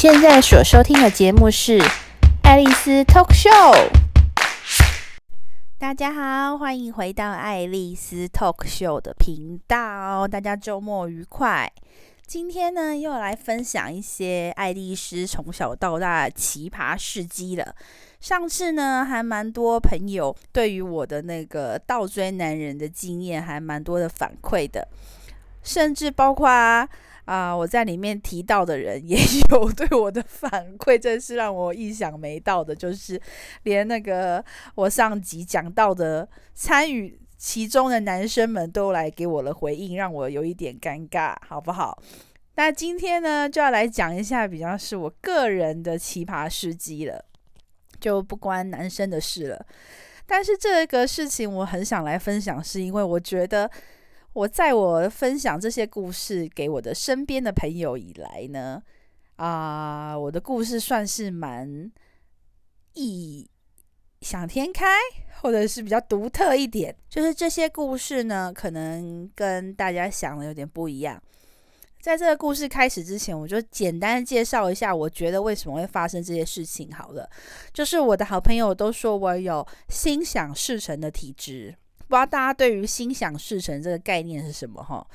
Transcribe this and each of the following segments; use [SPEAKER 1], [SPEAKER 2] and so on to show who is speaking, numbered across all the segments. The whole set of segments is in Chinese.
[SPEAKER 1] 现在所收听的节目是《爱丽丝 Talk Show》。大家好，欢迎回到爱丽丝 Talk Show 的频道。大家周末愉快。今天呢，又来分享一些爱丽丝从小到大奇葩事迹了。上次呢，还蛮多朋友对于我的那个倒追男人的经验，还蛮多的反馈的，甚至包括啊、呃，我在里面提到的人也 有对我的反馈，真是让我意想没到的，就是连那个我上集讲到的参与其中的男生们都来给我的回应，让我有一点尴尬，好不好？那今天呢，就要来讲一下比较是我个人的奇葩事迹了。就不关男生的事了，但是这个事情我很想来分享，是因为我觉得我在我分享这些故事给我的身边的朋友以来呢，啊、我的故事算是蛮异想天开，或者是比较独特一点，就是这些故事呢，可能跟大家想的有点不一样。在这个故事开始之前，我就简单介绍一下，我觉得为什么会发生这些事情。好了，就是我的好朋友都说我有心想事成的体质，不知道大家对于心想事成这个概念是什么？哈。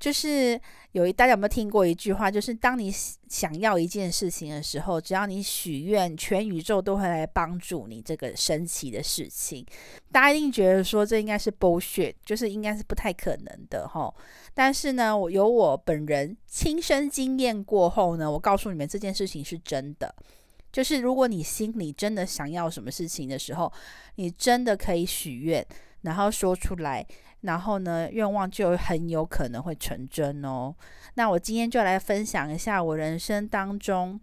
[SPEAKER 1] 就是有一大家有没有听过一句话？就是当你想要一件事情的时候，只要你许愿，全宇宙都会来帮助你这个神奇的事情。大家一定觉得说这应该是 bullshit，就是应该是不太可能的哈。但是呢，我有我本人亲身经验过后呢，我告诉你们这件事情是真的。就是如果你心里真的想要什么事情的时候，你真的可以许愿，然后说出来。然后呢，愿望就很有可能会成真哦。那我今天就来分享一下我人生当中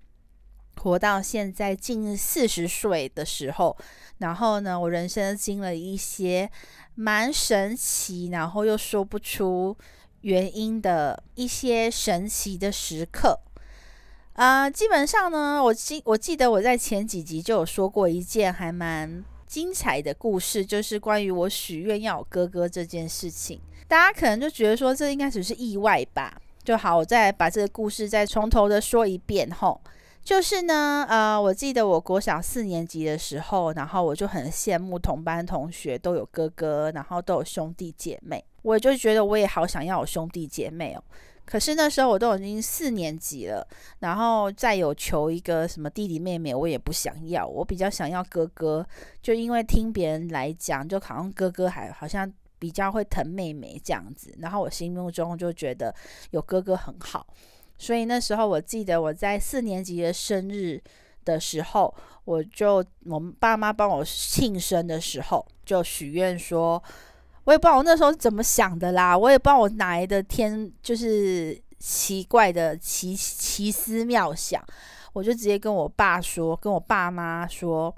[SPEAKER 1] 活到现在近四十岁的时候，然后呢，我人生经历一些蛮神奇，然后又说不出原因的一些神奇的时刻。啊、呃，基本上呢，我记我记得我在前几集就有说过一件还蛮。精彩的故事就是关于我许愿要有哥哥这件事情，大家可能就觉得说这应该只是意外吧。就好，我再把这个故事再从头的说一遍吼。就是呢，呃，我记得我国小四年级的时候，然后我就很羡慕同班同学都有哥哥，然后都有兄弟姐妹，我就觉得我也好想要有兄弟姐妹哦。可是那时候我都已经四年级了，然后再有求一个什么弟弟妹妹，我也不想要。我比较想要哥哥，就因为听别人来讲，就好像哥哥还好像比较会疼妹妹这样子。然后我心目中就觉得有哥哥很好，所以那时候我记得我在四年级的生日的时候，我就我们爸妈帮我庆生的时候，就许愿说。我也不知道我那时候是怎么想的啦，我也不知道我哪来的天，就是奇怪的奇奇思妙想，我就直接跟我爸说，跟我爸妈说，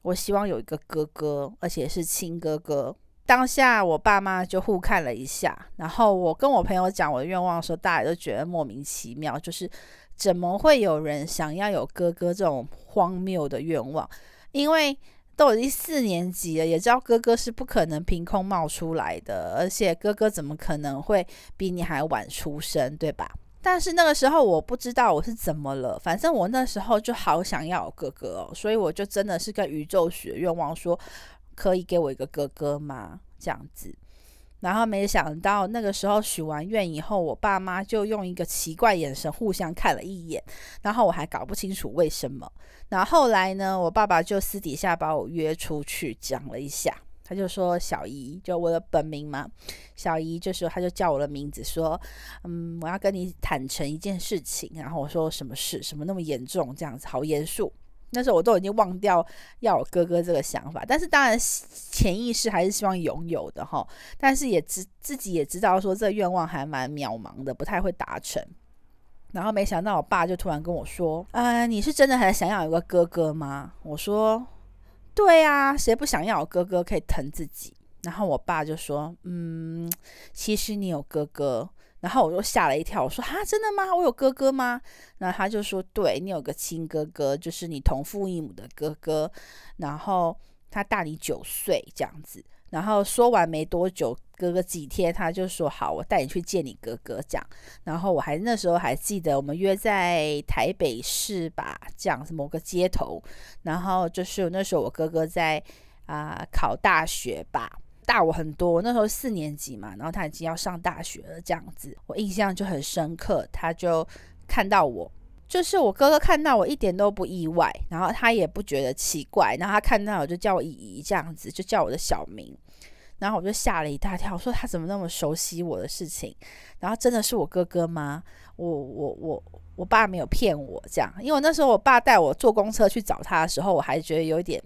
[SPEAKER 1] 我希望有一个哥哥，而且是亲哥哥。当下我爸妈就互看了一下，然后我跟我朋友讲我的愿望的时候，大家都觉得莫名其妙，就是怎么会有人想要有哥哥这种荒谬的愿望？因为都已经四年级了，也知道哥哥是不可能凭空冒出来的，而且哥哥怎么可能会比你还晚出生，对吧？但是那个时候我不知道我是怎么了，反正我那时候就好想要哥哥哦，所以我就真的是跟宇宙许愿望说，可以给我一个哥哥吗？这样子。然后没想到那个时候许完愿以后，我爸妈就用一个奇怪眼神互相看了一眼，然后我还搞不清楚为什么。然后后来呢，我爸爸就私底下把我约出去讲了一下，他就说：“小姨，就我的本名嘛，小姨。”就是他就叫我的名字，说：“嗯，我要跟你坦诚一件事情。”然后我说：“什么事？什么那么严重？这样子好严肃。”那时候我都已经忘掉要有哥哥这个想法，但是当然潜意识还是希望拥有的哈。但是也知自己也知道说这愿望还蛮渺茫的，不太会达成。然后没想到我爸就突然跟我说：“啊，你是真的很想要有个哥哥吗？”我说：“对啊，谁不想要有哥哥可以疼自己？”然后我爸就说：“嗯，其实你有哥哥。”然后我就吓了一跳，我说：“哈，真的吗？我有哥哥吗？”然后他就说：“对，你有个亲哥哥，就是你同父异母的哥哥，然后他大你九岁这样子。”然后说完没多久，隔个几天，他就说好，我带你去见你哥哥这样。然后我还那时候还记得，我们约在台北市吧，这样某个街头。然后就是那时候我哥哥在啊、考大学吧，大我很多，那时候四年级嘛，然后他已经要上大学了这样子，我印象就很深刻。他就看到我。就是我哥哥看到我一点都不意外，然后他也不觉得奇怪，然后他看到我就叫我姨姨这样子，就叫我的小名，然后我就吓了一大跳，说他怎么那么熟悉我的事情？然后真的是我哥哥吗？我我我我爸没有骗我这样，因为那时候我爸带我坐公车去找他的时候，我还觉得有一点，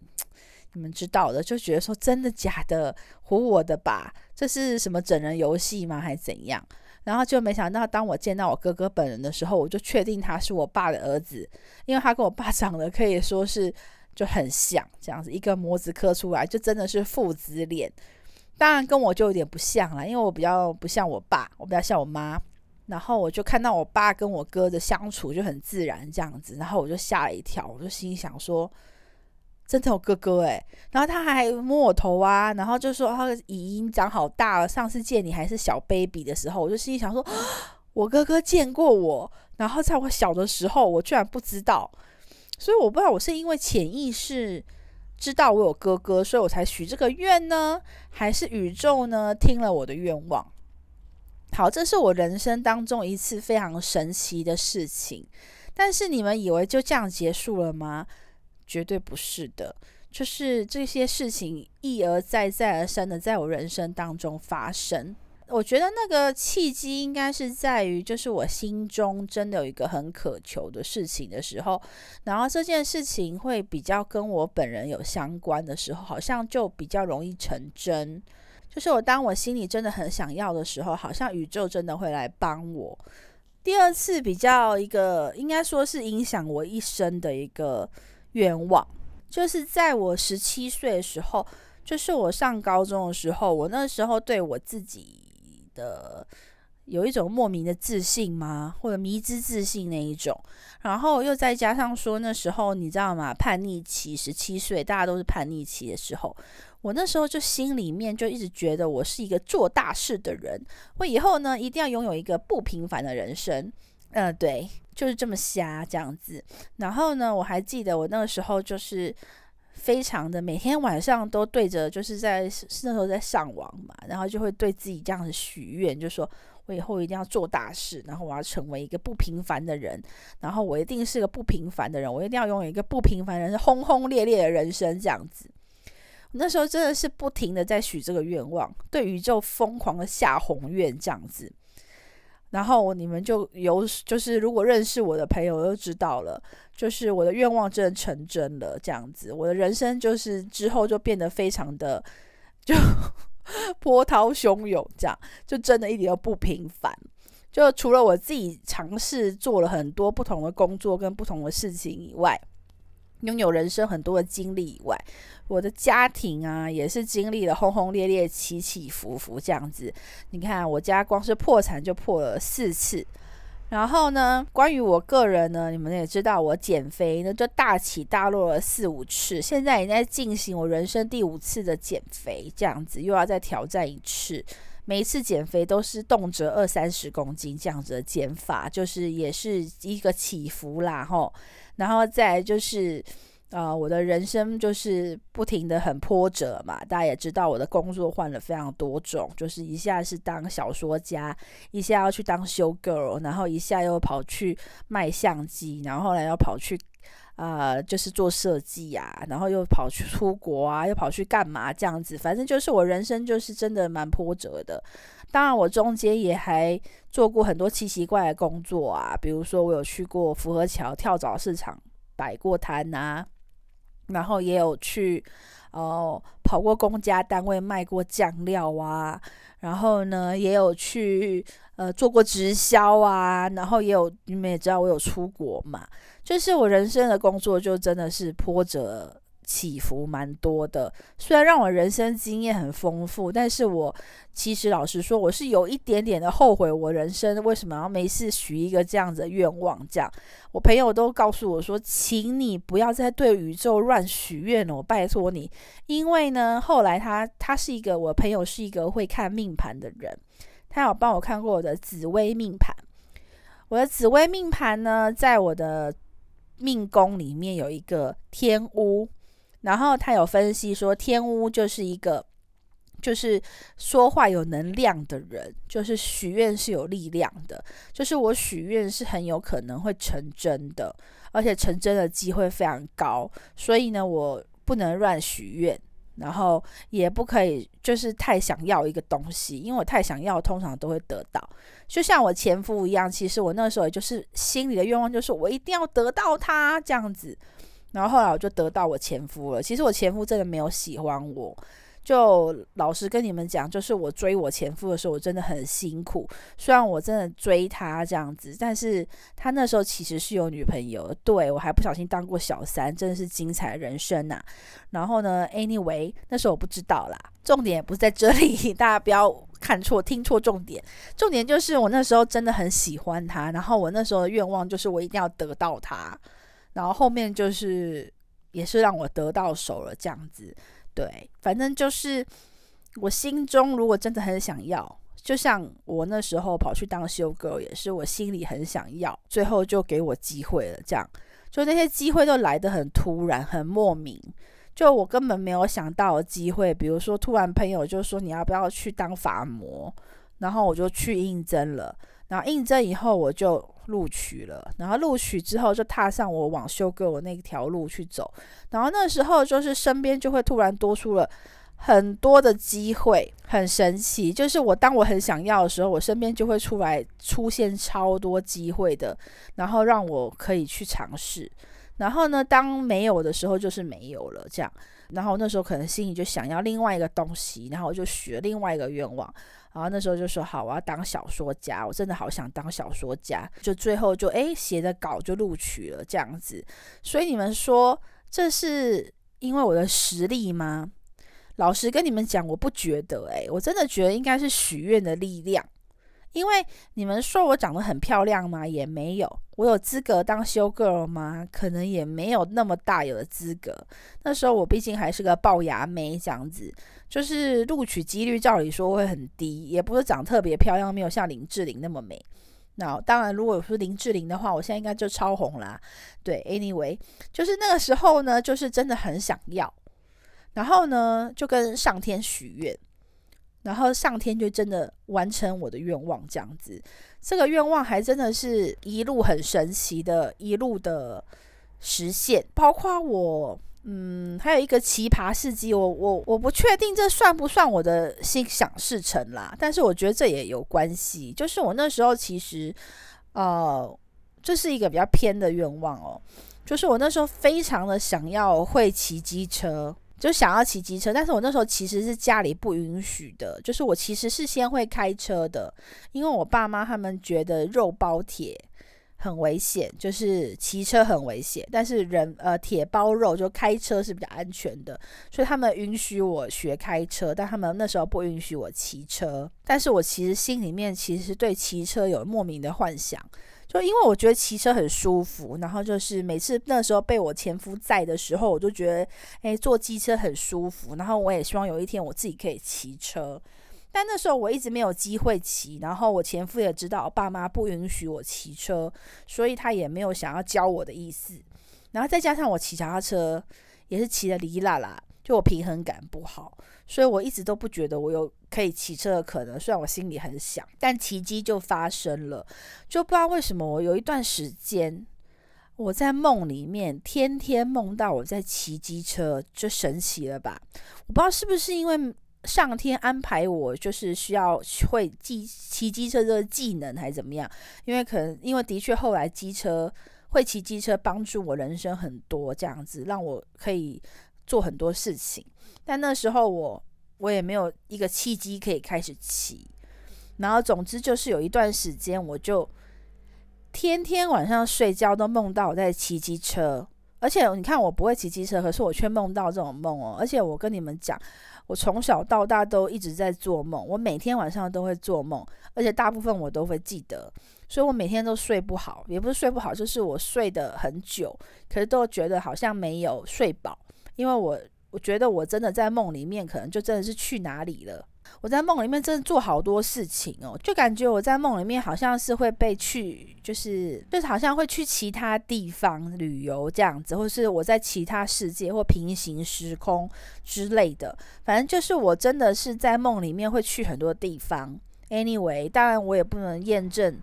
[SPEAKER 1] 你们知道的，就觉得说真的假的，唬我的吧？这是什么整人游戏吗？还是怎样？然后就没想到，当我见到我哥哥本人的时候，我就确定他是我爸的儿子，因为他跟我爸 长得可以说是就很像，这样子一个模子刻出来，就真的是父子脸。当然跟我就有点不像了，因为我比较不像我爸，我比较像我妈。然后我就看到我爸跟我哥的相处就很自然这样子，然后我就吓了一跳，我就心想说。真的有哥哥诶，然后他还摸我头啊，然后就说他的姨姨长好大了。上次见你还是小 baby 的时候，我就心里想说，我哥哥见过我，然后在我小的时候，我居然不知道，所以我不知道我是因为潜意识知道我有哥哥，所以我才许这个愿呢，还是宇宙呢听了我的愿望？好，这是我人生当中一次非常神奇的事情，但是你们以为就这样结束了吗？绝对不是的，就是这些事情一而再、再而三的在我人生当中发生。我觉得那个契机应该是在于，就是我心中真的有一个很渴求的事情的时候，然后这件事情会比较跟我本人有相关的时候，好像就比较容易成真。就是我当我心里真的很想要的时候，好像宇宙真的会来帮我。第二次比较一个，应该说是影响我一生的一个。愿望就是在我十七岁的时候，就是我上高中的时候，我那时候对我自己的有一种莫名的自信吗？或者迷之自信那一种，然后又再加上说那时候你知道吗？叛逆期，十七岁大家都是叛逆期的时候，我那时候就心里面就一直觉得我是一个做大事的人，我以后呢一定要拥有一个不平凡的人生。嗯、对。就是这么瞎这样子，然后呢，我还记得我那个时候就是非常的每天晚上都对着，就是在那时候在上网嘛，然后就会对自己这样子许愿，就说我以后一定要做大事，然后我要成为一个不平凡的人，然后我一定是个不平凡的人，我一定要拥有一个不平凡的人轰轰烈烈的人生这样子。那时候真的是不停的在许这个愿望，对宇宙疯狂的下宏愿这样子。然后你们就有，就是如果认识我的朋友都知道了，就是我的愿望真的成真了，这样子，我的人生就是之后就变得非常的就 波涛汹涌，这样就真的一点都不平凡。就除了我自己尝试做了很多不同的工作跟不同的事情以外。拥有人生很多的经历以外，我的家庭啊也是经历了轰轰烈烈、起起伏伏这样子。你看，我家光是破产就破了四次。然后呢，关于我个人呢，你们也知道，我减肥呢就大起大落了四五次。现在也在进行我人生第五次的减肥，这样子又要再挑战一次。每一次减肥都是动辄二三十公斤这样子的减法，就是也是一个起伏啦，吼。然后再就是，呃，我的人生就是不停的很波折嘛。大家也知道，我的工作换了非常多种，就是一下是当小说家，一下要去当修 girl，然后一下又跑去卖相机，然后后来又跑去，呃，就是做设计啊，然后又跑去出国啊，又跑去干嘛这样子。反正就是我人生就是真的蛮波折的。当然，我中间也还做过很多奇奇怪怪的工作啊，比如说我有去过福和桥跳蚤市场摆过摊呐，然后也有去哦跑过公家单位卖过酱料啊，然后呢也有去呃做过直销啊，然后也有你们也知道我有出国嘛，就是我人生的工作就真的是波折起伏蛮多的，虽然让我人生经验很丰富，但是我其实老实说，我是有一点点的后悔，我人生为什么要没事许一个这样子的愿望？这样，我朋友都告诉我说，请你不要再对宇宙乱许愿了，我拜托你。因为呢，后来他他是一个我朋友，是一个会看命盘的人，他有帮我看过我的紫微命盘。我的紫微命盘呢，在我的命宫里面有一个天巫。然后他有分析说，天巫就是一个，就是说话有能量的人，就是许愿是有力量的，就是我许愿是很有可能会成真的，而且成真的机会非常高。所以呢，我不能乱许愿，然后也不可以就是太想要一个东西，因为我太想要，通常都会得到。就像我前夫一样，其实我那时候也就是心里的愿望，就是我一定要得到他这样子。然后后来我就得到我前夫了。其实我前夫真的没有喜欢我，就老实跟你们讲，就是我追我前夫的时候，我真的很辛苦。虽然我真的追他这样子，但是他那时候其实是有女朋友，对，我还不小心当过小三，真的是精彩人生呐、然后呢，anyway，那时候我不知道啦，重点也不是在这里，大家不要看错、听错重点。重点就是我那时候真的很喜欢他，然后我那时候的愿望就是我一定要得到他。然后后面就是也是让我得到手了这样子，对，反正就是我心中如果真的很想要，就像我那时候跑去当修 girl 也是我心里很想要，最后就给我机会了，这样就那些机会都来得很突然，很莫名，就我根本没有想到的机会，比如说突然朋友就说你要不要去当法模，然后我就去应征了。然后应征以后我就录取了，然后录取之后就踏上我往修哥我那条路去走，然后那时候就是身边就会突然多出了很多的机会，很神奇。就是我当我很想要的时候，我身边就会出来出现超多机会的，然后让我可以去尝试。然后呢，当没有的时候就是没有了这样。然后那时候可能心里就想要另外一个东西，然后我就许了另外一个愿望。然后那时候就说好，我要当小说家，我真的好想当小说家。就最后就诶写的稿就录取了这样子。所以你们说这是因为我的实力吗？老实跟你们讲，我不觉得诶，我真的觉得应该是许愿的力量。因为你们说我长得很漂亮吗？也没有。我有资格当修 girl 吗？可能也没有那么大有的资格。那时候我毕竟还是个龅牙妹，这样子，就是录取几率照理说会很低，也不是长特别漂亮，没有像林志玲那么美。那当然，如果是林志玲的话，我现在应该就超红啦。对，anyway，就是那个时候呢，就是真的很想要，然后呢，就跟上天许愿。然后上天就真的完成我的愿望，这样子，这个愿望还真的是一路很神奇的，一路的实现。包括我，嗯，还有一个奇葩事迹，我我我不确定这算不算我的心想事成啦，但是我觉得这也有关系。就是我那时候其实，呃，这是一个比较偏的愿望哦，就是我那时候非常的想要会骑机车。就想要骑机车，但是我那时候其实是家里不允许的。就是我其实是先会开车的，因为我爸妈他们觉得肉包铁很危险，就是骑车很危险。但是人呃铁包肉就开车是比较安全的，所以他们允许我学开车，但他们那时候不允许我骑车。但是我其实心里面其实对骑车有莫名的幻想。就因为我觉得骑车很舒服，然后就是每次那时候被我前夫载的时候，我就觉得，诶，坐机车很舒服。然后我也希望有一天我自己可以骑车，但那时候我一直没有机会骑。然后我前夫也知道我爸妈不允许我骑车，所以他也没有想要教我的意思。然后再加上我骑脚踏车也是骑得离啦啦，就我平衡感不好。所以我一直都不觉得我有可以骑车的可能，虽然我心里很想，但奇迹就发生了，就不知道为什么我有一段时间我在梦里面天天梦到我在骑机车，就神奇了吧？我不知道是不是因为上天安排我就是需要会骑骑机车这个技能，还是怎么样？因为可能因为的确后来机车会骑机车帮助我人生很多，这样子让我可以做很多事情。但那时候我我也没有一个契机可以开始骑，然后总之就是有一段时间，我就天天晚上睡觉都梦到我在骑机车，而且你看，我不会骑机车，可是我却梦到这种梦哦。而且我跟你们讲，我从小到大都一直在做梦，我每天晚上都会做梦，而且大部分我都会记得，所以我每天都睡不好，也不是睡不好，就是我睡得很久，可是都觉得好像没有睡饱，因为我我觉得我真的在梦里面，可能就真的是去哪里了。我在梦里面真的做好多事情哦，就感觉我在梦里面好像是会被去，就是就是好像会去其他地方旅游这样子，或是我在其他世界或平行时空之类的。反正就是我真的是在梦里面会去很多地方。Anyway，当然我也不能验证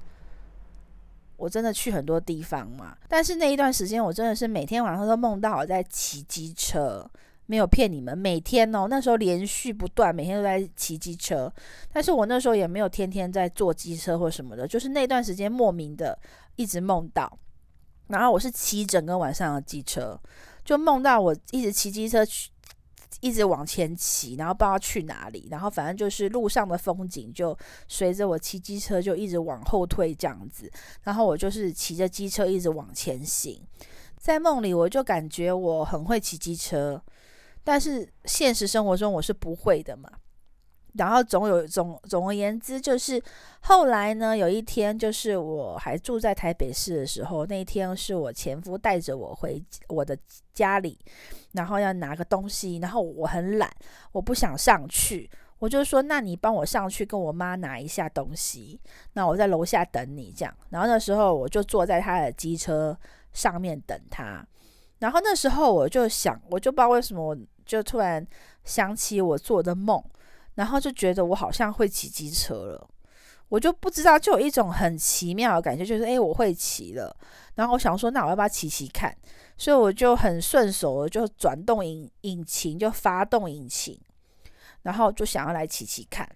[SPEAKER 1] 我真的去很多地方嘛。但是那一段时间，我真的是每天晚上都梦到我在骑机车。没有骗你们，每天哦，那时候连续不断，每天都在骑机车。但是我那时候也没有天天在坐机车或什么的，就是那段时间莫名的一直梦到。然后我是骑整个晚上的机车，就梦到我一直骑机车去，一直往前骑，然后不知道去哪里。然后反正就是路上的风景就随着我骑机车就一直往后退这样子。然后我就是骑着机车一直往前行，在梦里我就感觉我很会骑机车。但是现实生活中我是不会的嘛，然后总有总总而言之，就是后来呢，有一天就是我还住在台北市的时候，那一天是我前夫带着我回我的家里，然后要拿个东西，然后我很懒，我不想上去，我就说，那你帮我上去跟我妈拿一下东西，那我在楼下等你这样，然后那时候我就坐在他的机车上面等他。然后那时候我就想，我就不知道为什么，我就突然想起我做的梦，然后就觉得我好像会骑机车了，我就不知道，就有一种很奇妙的感觉，就是诶，我会骑了。然后我想说，那我要不要骑骑看？所以我就很顺手的就转动引引擎，就发动引擎，然后就想要来骑骑看，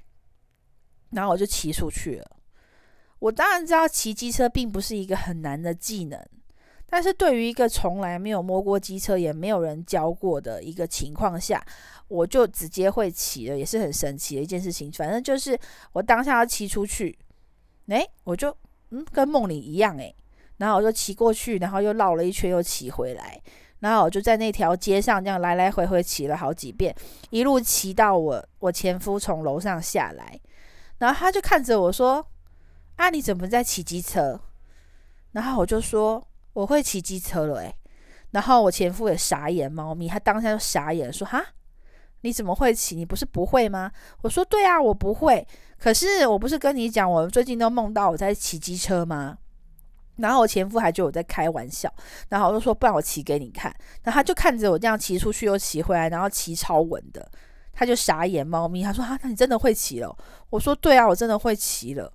[SPEAKER 1] 然后我就骑出去了。我当然知道骑机车并不是一个很难的技能。但是对于一个从来没有摸过机车，也没有人教过的一个情况下，我就直接会骑了，也是很神奇的一件事情。反正就是我当下要骑出去，诶，我就嗯跟梦里一样诶，然后我就骑过去，然后又绕了一圈又骑回来，然后我就在那条街上这样来来回回骑了好几遍，一路骑到我我前夫从楼上下来，然后他就看着我说：“啊，你怎么在骑机车？”然后我就说。我会骑机车了诶，然后我前夫也傻眼，猫咪，他当下就傻眼，说：“哈，你怎么会骑？你不是不会吗？”我说：“对啊，我不会。可是我不是跟你讲，我最近都梦到我在骑机车吗？”然后我前夫还觉得我在开玩笑，然后我就说：“不然我骑给你看。”然后他就看着我这样骑出去又骑回来，然后骑超稳的，他就傻眼，猫咪，他说：“哈，那你真的会骑了？”我说：“对啊，我真的会骑了。”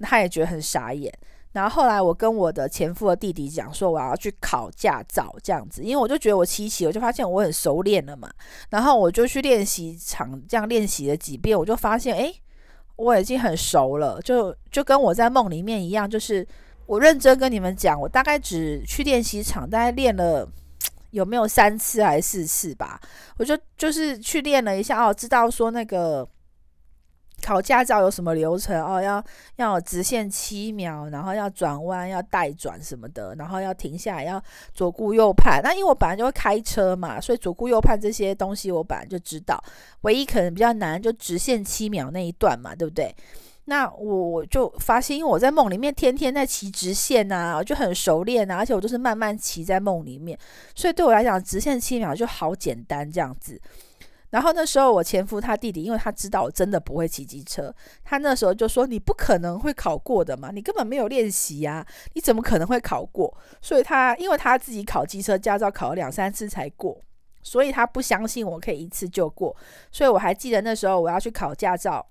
[SPEAKER 1] 他也觉得很傻眼。然后后来我跟我的前夫的弟弟讲说，我要去考驾照这样子，因为我就觉得我七骑，我就发现我很熟练了嘛。然后我就去练习场这样练习了几遍，我就发现诶，我已经很熟了，就就跟我在梦里面一样，就是我认真跟你们讲，我大概只去练习场，大概练了有没有三次还是四次吧，我就就是去练了一下哦，知道说那个。考驾照有什么流程哦？要要直线七秒，然后要转弯，要带转什么的，然后要停下来，要左顾右盼。那因为我本来就会开车嘛，所以左顾右盼这些东西我本来就知道。唯一可能比较难就直线七秒那一段嘛，对不对？那我我就发现，因为我在梦里面天天在骑直线啊，就很熟练啊，而且我都是慢慢骑在梦里面，所以对我来讲，直线七秒就好简单这样子。然后那时候我前夫他弟弟，因为他知道我真的不会骑机车，他那时候就说：“你不可能会考过的嘛，你根本没有练习呀，你怎么可能会考过？”所以他因为他自己考机车驾照考了两三次才过，所以他不相信我可以一次就过。所以我还记得那时候我要去考驾照，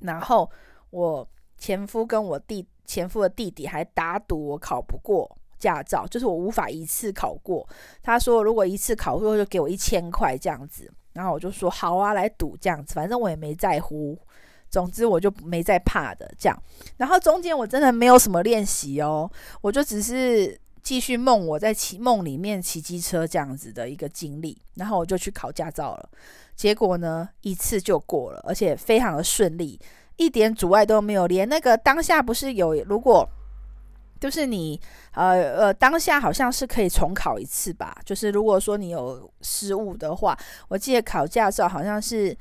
[SPEAKER 1] 然后我前夫跟我弟前夫的弟弟还打赌我考不过驾照，就是我无法一次考过。他说如果一次考过就给我一千块这样子。然后我就说好啊，来赌这样子，反正我也没在乎。总之我就没在怕的这样。然后中间我真的没有什么练习哦，我就只是继续梦我在骑梦里面骑机车这样子的一个经历。然后我就去考驾照了，结果呢一次就过了，而且非常的顺利，一点阻碍都没有。连那个当下不是有如果就是你呃呃当下好像是可以重考一次吧，就是如果说你有失误的话，我记得考驾照好像是。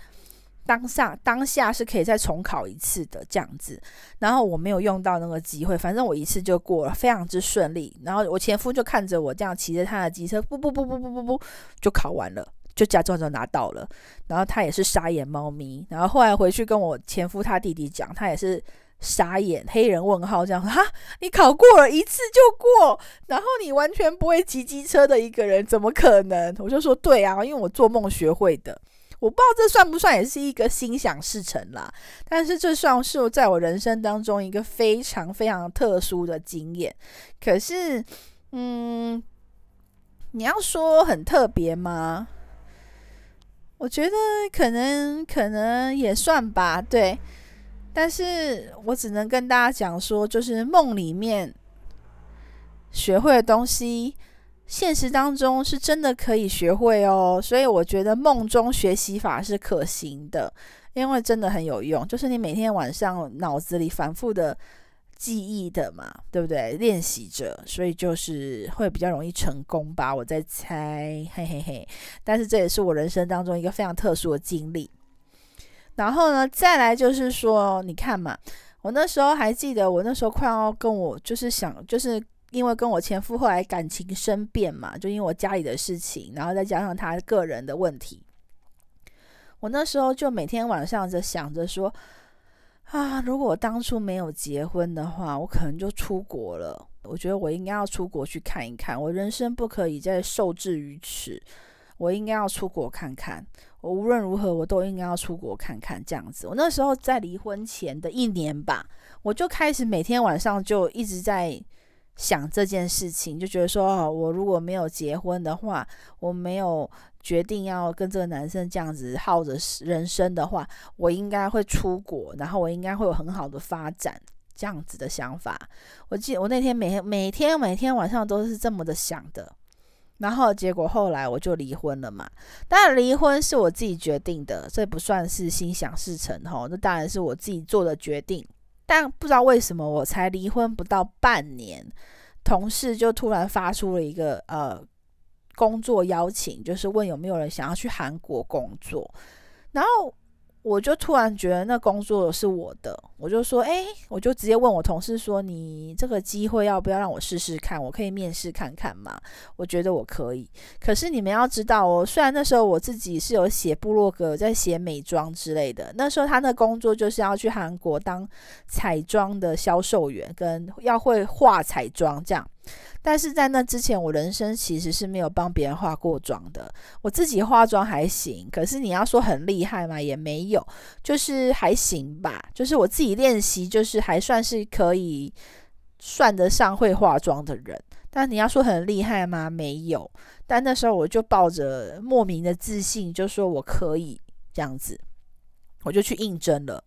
[SPEAKER 1] 当下当下是可以再重考一次的这样子，然后我没有用到那个机会，反正我一次就过了，非常之顺利。然后我前夫就看着我这样骑着他的机车，不不不不不不不，就考完了，就驾照就拿到了。然后他也是傻眼猫咪。然后后来回去跟我前夫他弟弟讲，他也是傻眼黑人问号这样，哈，你考过了一次就过，然后你完全不会骑机车的一个人，怎么可能？我就说对啊，因为我做梦学会的。我不知道这算不算也是一个心想事成啦，但是这算是在我人生当中一个非常非常特殊的经验。可是，嗯，你要说很特别吗？我觉得可能可能也算吧，对。但是我只能跟大家讲说，就是梦里面学会的东西。现实当中是真的可以学会哦，所以我觉得梦中学习法是可行的，因为真的很有用。就是你每天晚上脑子里反复的记忆的嘛，对不对？练习着，所以就是会比较容易成功吧，我在猜，嘿嘿嘿。但是这也是我人生当中一个非常特殊的经历。然后呢，再来就是说，你看嘛，我那时候还记得，我那时候快要跟我就是想就是。因为跟我前夫后来感情生变嘛，就因为我家里的事情，然后再加上他个人的问题，我那时候就每天晚上就想着说，啊，如果我当初没有结婚的话，我可能就出国了。我觉得我应该要出国去看一看，我人生不可以再受制于此，我应该要出国看看。我无论如何，我都应该要出国看看这样子。我那时候在离婚前的一年吧，我就开始每天晚上就一直在。想这件事情，就觉得说，哦，我如果没有结婚的话，我没有决定要跟这个男生这样子耗着人生的话，我应该会出国，然后我应该会有很好的发展，这样子的想法。我记得我那天每天每天每天晚上都是这么的想的，然后结果后来我就离婚了嘛。当然离婚是我自己决定的，这不算是心想事成吼，那当然是我自己做的决定。但不知道为什么，我才离婚不到半年，同事就突然发出了一个呃工作邀请，就是问有没有人想要去韩国工作，然后。我就突然觉得那工作是我的，我就说，哎，我就直接问我同事说，你这个机会要不要让我试试看？我可以面试看看吗？我觉得我可以。可是你们要知道哦，虽然那时候我自己是有写部落格，在写美妆之类的，那时候他那工作就是要去韩国当彩妆的销售员，跟要会画彩妆这样。但是在那之前，我人生其实是没有帮别人化过妆的。我自己化妆还行，可是你要说很厉害嘛，也没有，就是还行吧。就是我自己练习，就是还算是可以算得上会化妆的人。但你要说很厉害吗？没有。但那时候我就抱着莫名的自信，就说我可以这样子，我就去应征了。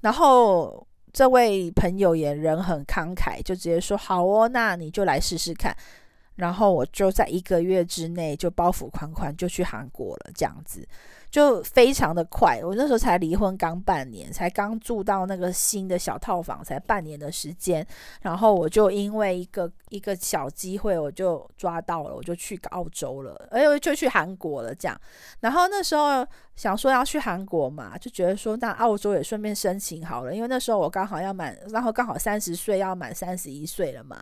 [SPEAKER 1] 然后。这位朋友也人很慷慨，就直接说好哦，那你就来试试看。然后我就在一个月之内就包袱款款就去韩国了，这样子。就非常的快，我那时候才离婚刚半年，才刚住到那个新的小套房，才半年的时间，然后我就因为一个一个小机会，我就抓到了，我就去澳洲了，哎，就去韩国了，这样。然后那时候想说要去韩国嘛，就觉得说那澳洲也顺便申请好了，因为那时候我刚好要满，然后刚好三十岁要满三十一岁了嘛。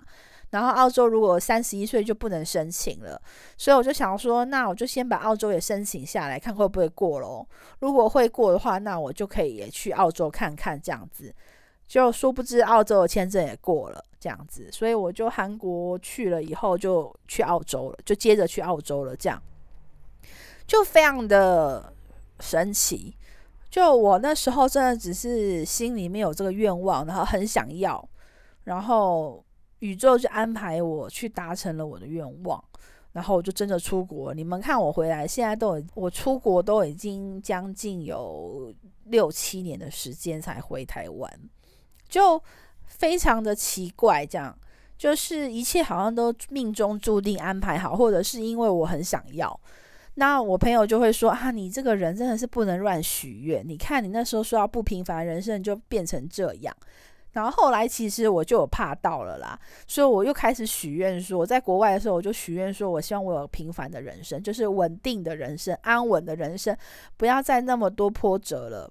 [SPEAKER 1] 然后澳洲如果三十一岁就不能申请了，所以我就想说，那我就先把澳洲也申请下来，看会不会过咯。如果会过的话，那我就可以也去澳洲看看这样子。就殊不知澳洲的签证也过了这样子，所以我就韩国去了以后就去澳洲了，就接着去澳洲了，这样就非常的神奇。就我那时候真的只是心里面有这个愿望，然后很想要，然后。宇宙就安排我去达成了我的愿望，然后我就真的出国。你们看我回来，现在都我出国都已经将近有六七年的时间才回台湾，就非常的奇怪。这样就是一切好像都命中注定安排好，或者是因为我很想要。那我朋友就会说啊，你这个人真的是不能乱许愿。你看你那时候说要不平凡人生，就变成这样。然后后来其实我就有怕到了啦，所以我又开始许愿说，我在国外的时候我就许愿说，我希望我有平凡的人生，就是稳定的人生、安稳的人生，不要再那么多波折了。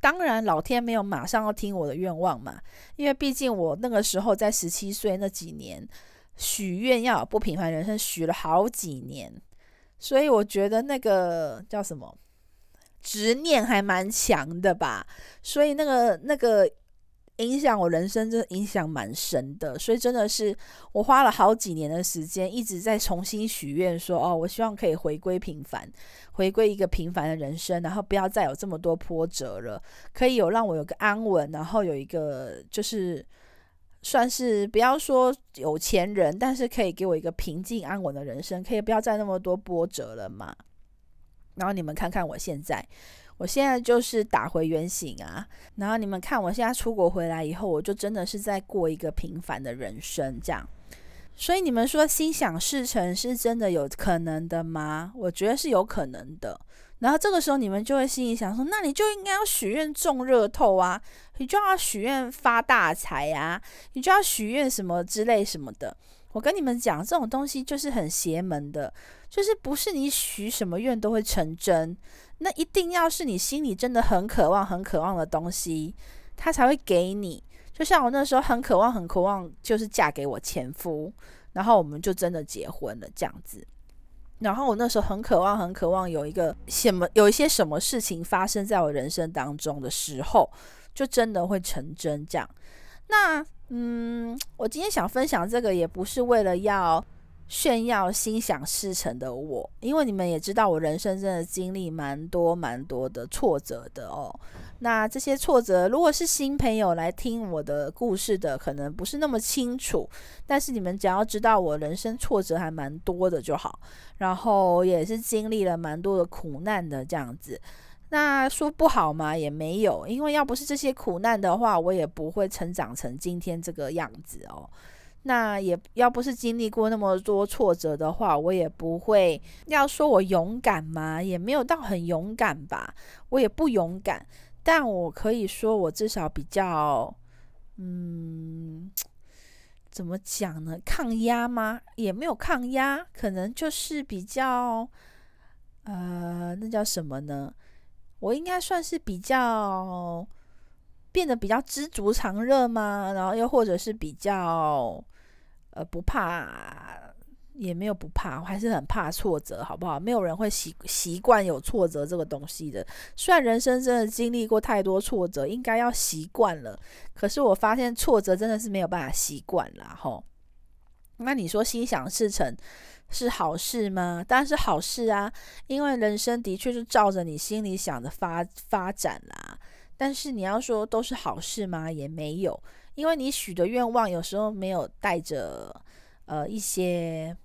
[SPEAKER 1] 当然，老天没有马上要听我的愿望嘛，因为毕竟我那个时候在十七岁那几年许愿要有不平凡人生，许了好几年，所以我觉得那个叫什么执念还蛮强的吧，所以那个那个。影响我人生，真的影响蛮深的，所以真的是我花了好几年的时间，一直在重新许愿，说哦，我希望可以回归平凡，回归一个平凡的人生，然后不要再有这么多波折了，可以有让我有个安稳，然后有一个就是算是不要说有钱人，但是可以给我一个平静安稳的人生，可以不要再那么多波折了嘛。然后你们看看我现在。我现在就是打回原形啊，然后你们看，我现在出国回来以后，我就真的是在过一个平凡的人生，这样。所以你们说心想事成是真的有可能的吗？我觉得是有可能的。然后这个时候你们就会心里想说，那你就应该要许愿中热透啊，你就要许愿发大财啊，你就要许愿什么之类什么的。我跟你们讲，这种东西就是很邪门的，就是不是你许什么愿都会成真。那一定要是你心里真的很渴望、很渴望的东西，他才会给你。就像我那时候很渴望、很渴望，就是嫁给我前夫，然后我们就真的结婚了这样子。然后我那时候很渴望、很渴望有一个什么、有一些什么事情发生在我人生当中的时候，就真的会成真这样。那嗯，我今天想分享这个，也不是为了要。炫耀心想事成的我，因为你们也知道，我人生真的经历蛮多蛮多的挫折的哦。那这些挫折，如果是新朋友来听我的故事的，可能不是那么清楚。但是你们只要知道我人生挫折还蛮多的就好，然后也是经历了蛮多的苦难的这样子。那说不好嘛，也没有，因为要不是这些苦难的话，我也不会成长成今天这个样子哦。那也要不是经历过那么多挫折的话，我也不会要说我勇敢嘛，也没有到很勇敢吧，我也不勇敢，但我可以说我至少比较，嗯，怎么讲呢？抗压吗？也没有抗压，可能就是比较，呃，那叫什么呢？我应该算是比较。变得比较知足常乐吗？然后又或者是比较呃不怕，也没有不怕，我还是很怕挫折，好不好？没有人会习习惯有挫折这个东西的。虽然人生真的经历过太多挫折，应该要习惯了，可是我发现挫折真的是没有办法习惯了吼。那你说心想事成是好事吗？当然是好事啊，因为人生的确是照着你心里想的发发展啦。但是你要说都是好事吗？也没有，因为你许的愿望有时候没有带着呃一些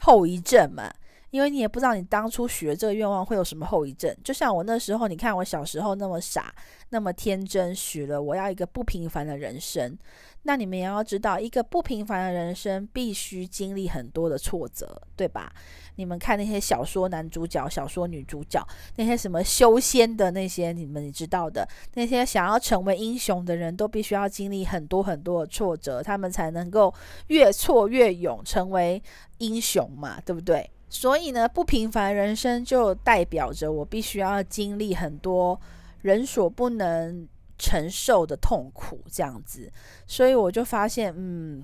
[SPEAKER 1] 后遗症嘛，因为你也不知道你当初许的这个愿望会有什么后遗症。就像我那时候，你看我小时候那么傻，那么天真，许了我要一个不平凡的人生。那你们也要知道，一个不平凡的人生必须经历很多的挫折，对吧？你们看那些小说男主角、小说女主角，那些什么修仙的那些，你们知道的，那些想要成为英雄的人都必须要经历很多很多的挫折，他们才能够越挫越勇，成为英雄嘛，对不对？所以呢，不平凡人生就代表着我必须要经历很多人所不能。承受的痛苦，这样子，所以我就发现，嗯，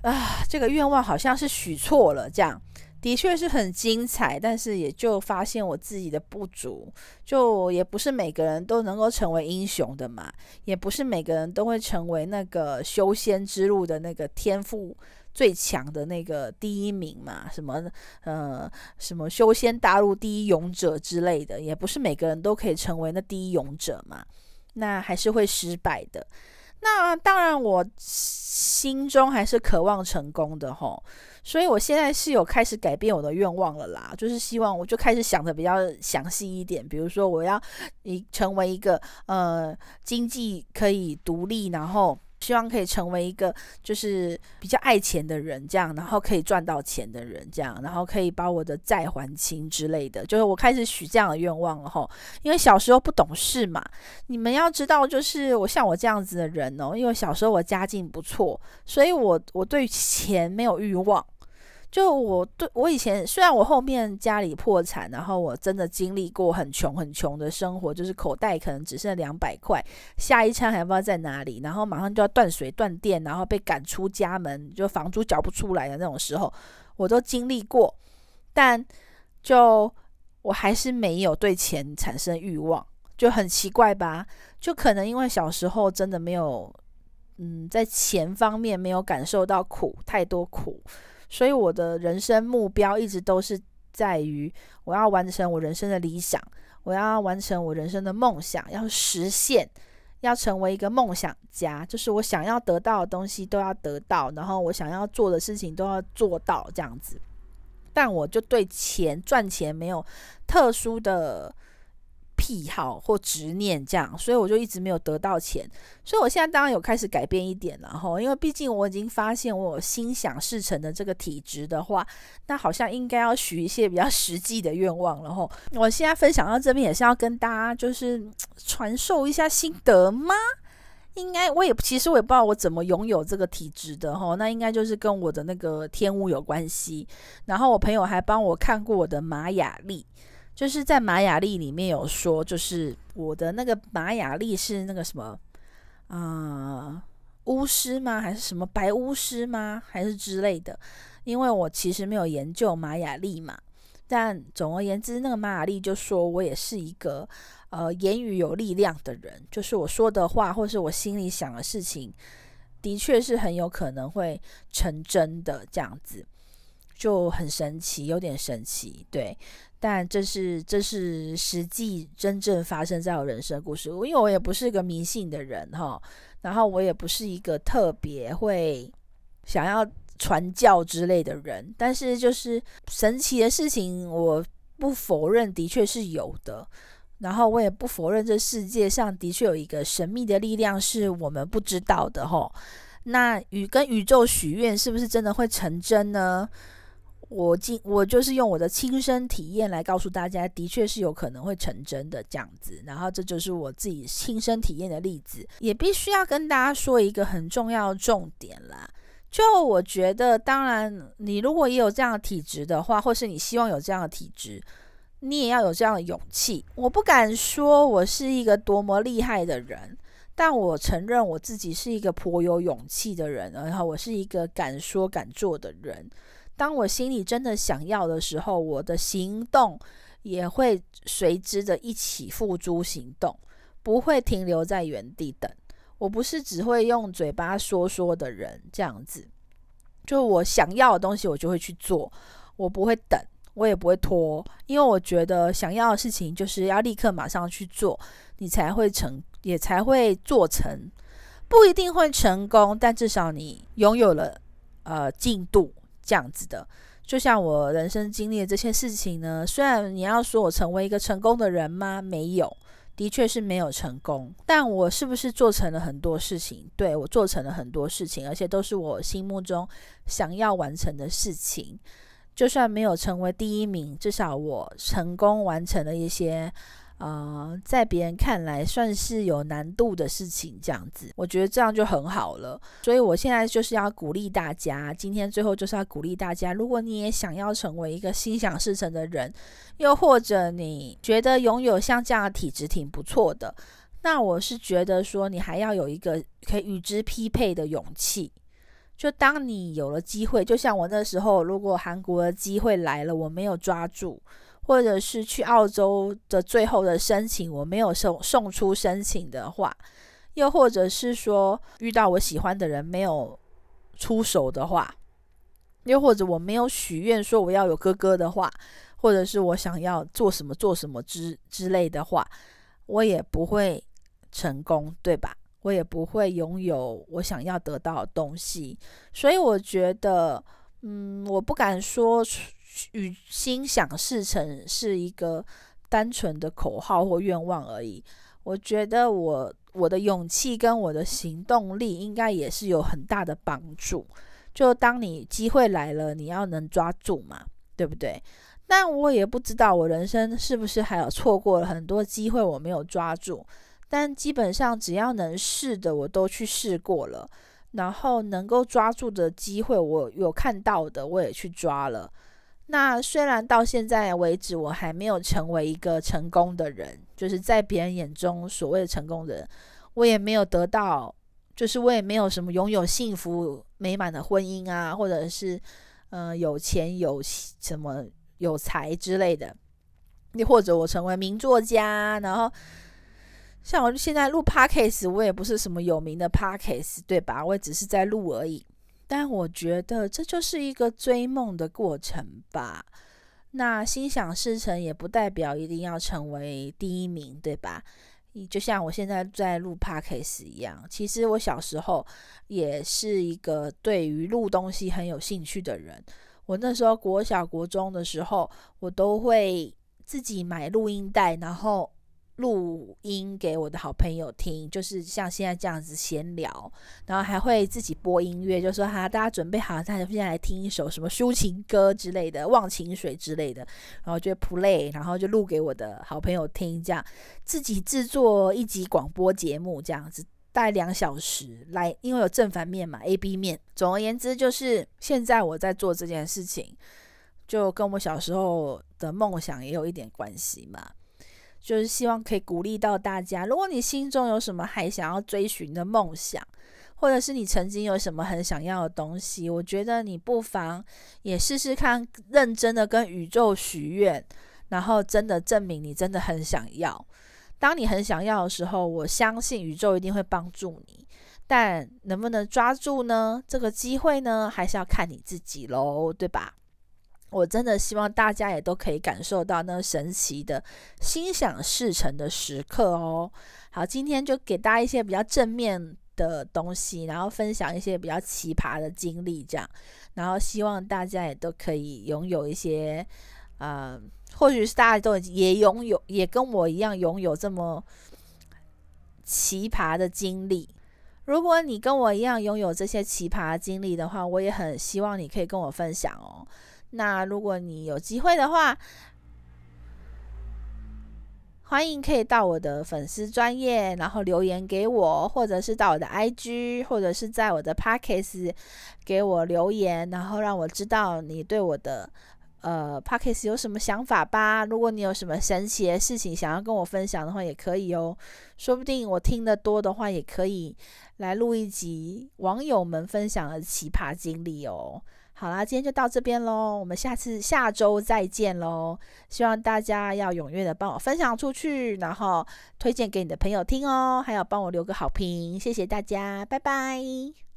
[SPEAKER 1] 啊，这个愿望好像是许错了，这样的确是很精彩，但是也就发现我自己的不足，就也不是每个人都能够成为英雄的嘛，也不是每个人都会成为那个修仙之路的那个天赋。最强的那个第一名嘛，什么呃什么修仙大陆第一勇者之类的，也不是每个人都可以成为那第一勇者嘛，那还是会失败的。那当然，我心中还是渴望成功的吼，所以我现在是有开始改变我的愿望了啦，就是希望我就开始想的比较详细一点，比如说我要一成为一个呃经济可以独立，然后。希望可以成为一个就是比较爱钱的人，这样，然后可以赚到钱的人，这样，然后可以把我的债还清之类的。就是我开始许这样的愿望了吼，因为小时候不懂事嘛。你们要知道，就是我像我这样子的人哦，因为小时候我家境不错，所以我我对钱没有欲望。就我对我以前，虽然我后面家里破产，然后我真的经历过很穷很穷的生活，就是口袋可能只剩两百块，下一餐还不知道在哪里，然后马上就要断水断电，然后被赶出家门，就房租缴不出来的那种时候，我都经历过，但就我还是没有对钱产生欲望，就很奇怪吧？就可能因为小时候真的没有，嗯，在钱方面没有感受到苦，太多苦。所以我的人生目标一直都是在于，我要完成我人生的理想，我要完成我人生的梦想，要实现，要成为一个梦想家，就是我想要得到的东西都要得到，然后我想要做的事情都要做到这样子。但我就对钱赚钱没有特殊的。癖好或执念这样，所以我就一直没有得到钱。所以我现在当然有开始改变一点了哈，因为毕竟我已经发现我心想事成的这个体质的话，那好像应该要许一些比较实际的愿望了哈。我现在分享到这边也是要跟大家就是传授一下心得吗？应该我也其实我也不知道我怎么拥有这个体质的哈，那应该就是跟我的那个天物有关系。然后我朋友还帮我看过我的玛雅历。就是在玛雅历里面有说，就是我的那个玛雅历是那个什么啊、巫师吗？还是什么白巫师吗？还是之类的？因为我其实没有研究玛雅历嘛。但总而言之，那个玛雅历就说我也是一个呃言语有力量的人，就是我说的话或是我心里想的事情，的确是很有可能会成真的，这样子就很神奇，有点神奇，对。但这是这是实际真正发生在我人生故事，因为我也不是个迷信的人哈，然后我也不是一个特别会想要传教之类的人，但是就是神奇的事情，我不否认的确是有的，然后我也不否认这世界上的确有一个神秘的力量是我们不知道的哈。那与跟宇宙许愿是不是真的会成真呢？我今我就是用我的亲身体验来告诉大家，的确是有可能会成真的这样子。然后这就是我自己亲身体验的例子，也必须要跟大家说一个很重要的重点啦。就我觉得，当然你如果也有这样的体质的话，或是你希望有这样的体质，你也要有这样的勇气。我不敢说我是一个多么厉害的人，但我承认我自己是一个颇有勇气的人，然后我是一个敢说敢做的人。当我心里真的想要的时候，我的行动也会随之的一起付诸行动，不会停留在原地等。我不是只会用嘴巴说说的人，这样子。就我想要的东西，我就会去做，我不会等，我也不会拖，因为我觉得想要的事情就是要立刻马上去做，你才会成，也才会做成。不一定会成功，但至少你拥有了呃进度。这样子的，就像我人生经历的这些事情呢，虽然你要说我成为一个成功的人吗？没有，的确是没有成功。但我是不是做成了很多事情？对，我做成了很多事情，而且都是我心目中想要完成的事情。就算没有成为第一名，至少我成功完成了一些。呃，在别人看来算是有难度的事情，这样子，我觉得这样就很好了。所以我现在就是要鼓励大家，今天最后就是要鼓励大家，如果你也想要成为一个心想事成的人，又或者你觉得拥有像这样的体质挺不错的，那我是觉得说你还要有一个可以与之匹配的勇气。就当你有了机会，就像我那时候，如果韩国的机会来了，我没有抓住。或者是去澳洲的最后的申请，我没有送送出申请的话，又或者是说遇到我喜欢的人没有出手的话，又或者我没有许愿说我要有哥哥的话，或者是我想要做什么做什么之之类的话，我也不会成功，对吧？我也不会拥有我想要得到的东西。所以我觉得，嗯，我不敢说。与心想事成是一个单纯的口号或愿望而已。我觉得我我的勇气跟我的行动力应该也是有很大的帮助。就当你机会来了，你要能抓住嘛，对不对？但我也不知道我人生是不是还有错过了很多机会我没有抓住。但基本上只要能试的，我都去试过了。然后能够抓住的机会，我有看到的，我也去抓了。那虽然到现在为止，我还没有成为一个成功的人，就是在别人眼中所谓的成功的人，我也没有得到，就是我也没有什么拥有幸福美满的婚姻啊，或者是嗯、有钱有什么有才之类的，又或者我成为名作家，然后。像我现在录 Podcast，我也不是什么有名的 Podcast，对吧？我也只是在录而已。但我觉得这就是一个追梦的过程吧。那心想事成也不代表一定要成为第一名，对吧？你就像我现在在录 Podcast 一样，其实我小时候也是一个对于录东西很有兴趣的人。我那时候国小国中的时候，我都会自己买录音带，然后。录音给我的好朋友听，就是像现在这样子闲聊，然后还会自己播音乐，就说哈，大家准备好，大家现在来听一首什么抒情歌之类的，忘情水之类的，然后就 play，然后就录给我的好朋友听，这样自己制作一集广播节目，这样子大概两小时来，因为有正反面嘛，A B 面。总而言之，就是现在我在做这件事情，就跟我小时候的梦想也有一点关系嘛。就是希望可以鼓励到大家，如果你心中有什么还想要追寻的梦想，或者是你曾经有什么很想要的东西，我觉得你不妨也试试看，认真的跟宇宙许愿，然后真的证明你真的很想要。当你很想要的时候，我相信宇宙一定会帮助你。但能不能抓住呢？这个机会呢，还是要看你自己喽，对吧？我真的希望大家也都可以感受到那神奇的心想事成的时刻哦。好，今天就给大家一些比较正面的东西，然后分享一些比较奇葩的经历，这样，然后希望大家也都可以拥有一些，呃，或许是大家都也拥有，也跟我一样拥有这么奇葩的经历。如果你跟我一样拥有这些奇葩经历的话，我也很希望你可以跟我分享哦。那如果你有机会的话，欢迎可以到我的粉丝专业，然后留言给我，或者是到我的 IG，或者是在我的 Podcast 给我留言，然后让我知道你对我的呃 Podcast 有什么想法吧。如果你有什么神奇的事情想要跟我分享的话，也可以哦。说不定我听得多的话，也可以来录一集网友们分享的奇葩经历哦。好啦，今天就到这边喽，我们下次下周再见喽。希望大家要踊跃的帮我分享出去，然后推荐给你的朋友听哦，还要帮我留个好评，谢谢大家，拜拜。